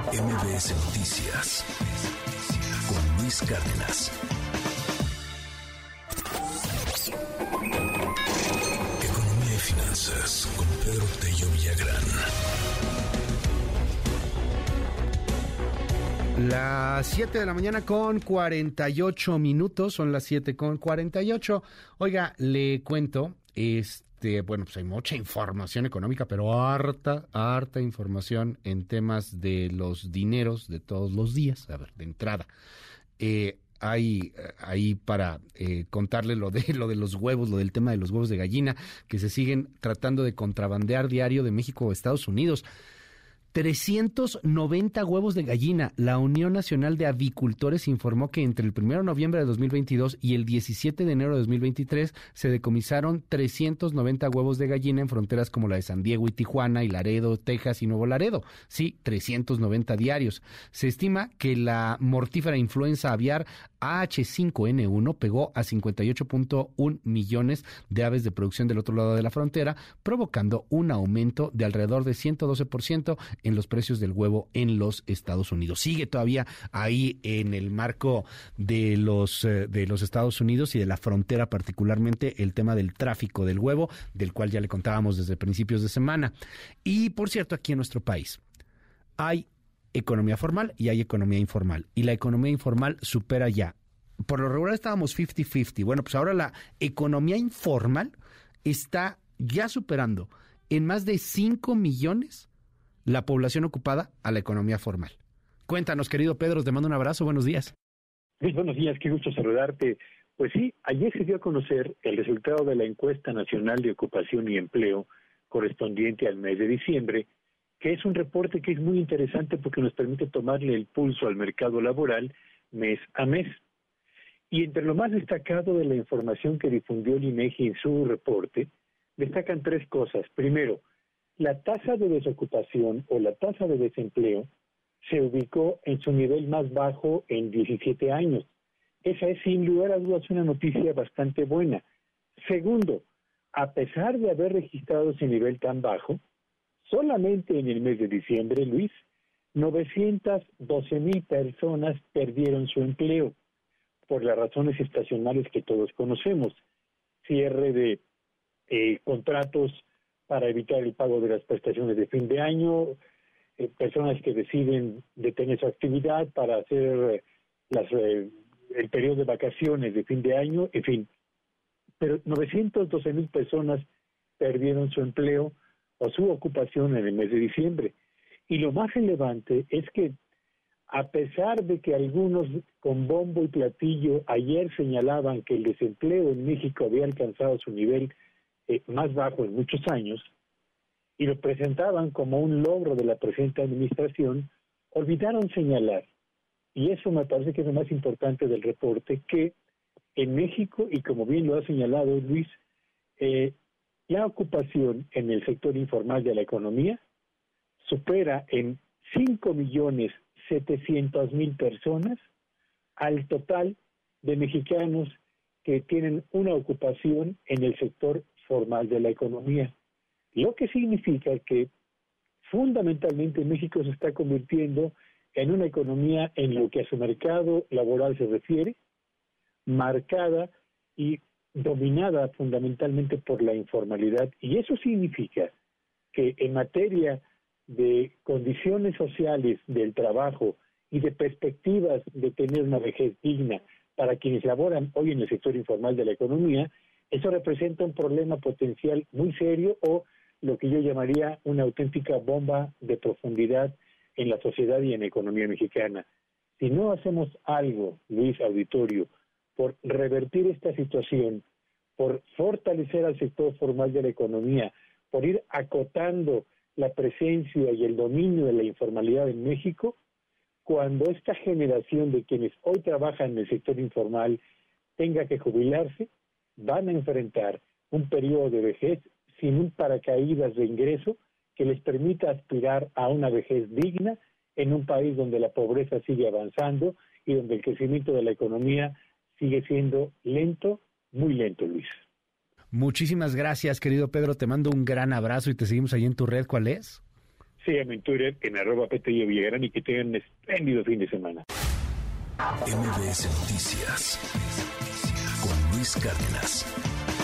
MBS Noticias con Luis Cárdenas. Economía y finanzas con Pedro Tello Villagrán. Las 7 de la mañana con 48 minutos, son las 7 con 48. Oiga, le cuento, este, bueno, pues hay mucha información económica, pero harta, harta información en temas de los dineros de todos los días. A ver, de entrada. Eh, hay ahí para eh, contarle lo de lo de los huevos, lo del tema de los huevos de gallina que se siguen tratando de contrabandear diario de México a Estados Unidos. 390 huevos de gallina. La Unión Nacional de Avicultores informó que entre el 1 de noviembre de 2022 y el 17 de enero de 2023 se decomisaron 390 huevos de gallina en fronteras como la de San Diego y Tijuana, y Laredo, Texas y Nuevo Laredo. Sí, 390 diarios. Se estima que la mortífera influenza aviar AH5N1 pegó a 58.1 millones de aves de producción del otro lado de la frontera, provocando un aumento de alrededor de 112% en los precios del huevo en los Estados Unidos. Sigue todavía ahí en el marco de los eh, de los Estados Unidos y de la frontera particularmente el tema del tráfico del huevo, del cual ya le contábamos desde principios de semana. Y por cierto, aquí en nuestro país hay economía formal y hay economía informal. Y la economía informal supera ya. Por lo regular estábamos 50-50. Bueno, pues ahora la economía informal está ya superando en más de 5 millones la población ocupada a la economía formal. Cuéntanos, querido Pedro, te mando un abrazo, buenos días. Buenos días, qué gusto saludarte. Pues sí, ayer se dio a conocer el resultado de la encuesta nacional de ocupación y empleo correspondiente al mes de diciembre, que es un reporte que es muy interesante porque nos permite tomarle el pulso al mercado laboral mes a mes. Y entre lo más destacado de la información que difundió el INEGI en su reporte, destacan tres cosas. Primero, la tasa de desocupación o la tasa de desempleo se ubicó en su nivel más bajo en 17 años. Esa es sin lugar a dudas una noticia bastante buena. Segundo, a pesar de haber registrado ese nivel tan bajo, solamente en el mes de diciembre, Luis, 912 mil personas perdieron su empleo por las razones estacionales que todos conocemos. Cierre de eh, contratos para evitar el pago de las prestaciones de fin de año, eh, personas que deciden detener su actividad para hacer eh, las, el periodo de vacaciones de fin de año, en fin. Pero 912 mil personas perdieron su empleo o su ocupación en el mes de diciembre. Y lo más relevante es que a pesar de que algunos con bombo y platillo ayer señalaban que el desempleo en México había alcanzado su nivel eh, más bajo en muchos años y lo presentaban como un logro de la presente administración, olvidaron señalar, y eso me parece que es lo más importante del reporte, que en México, y como bien lo ha señalado Luis, eh, la ocupación en el sector informal de la economía supera en 5 millones 700 mil personas al total de mexicanos que tienen una ocupación en el sector formal de la economía. Lo que significa que fundamentalmente México se está convirtiendo en una economía en lo que a su mercado laboral se refiere, marcada y dominada fundamentalmente por la informalidad. Y eso significa que en materia de condiciones sociales del trabajo y de perspectivas de tener una vejez digna para quienes laboran hoy en el sector informal de la economía, eso representa un problema potencial muy serio o lo que yo llamaría una auténtica bomba de profundidad en la sociedad y en la economía mexicana. Si no hacemos algo, Luis Auditorio, por revertir esta situación, por fortalecer al sector formal de la economía, por ir acotando la presencia y el dominio de la informalidad en México, cuando esta generación de quienes hoy trabajan en el sector informal tenga que jubilarse, van a enfrentar un periodo de vejez sin un paracaídas de ingreso que les permita aspirar a una vejez digna en un país donde la pobreza sigue avanzando y donde el crecimiento de la economía sigue siendo lento, muy lento, Luis. Muchísimas gracias, querido Pedro. Te mando un gran abrazo y te seguimos ahí en tu red. ¿Cuál es? Síganme en Twitter en arroba Petello Villagrán y que tengan un espléndido fin de semana. MBS Noticias con Luis Cárdenas.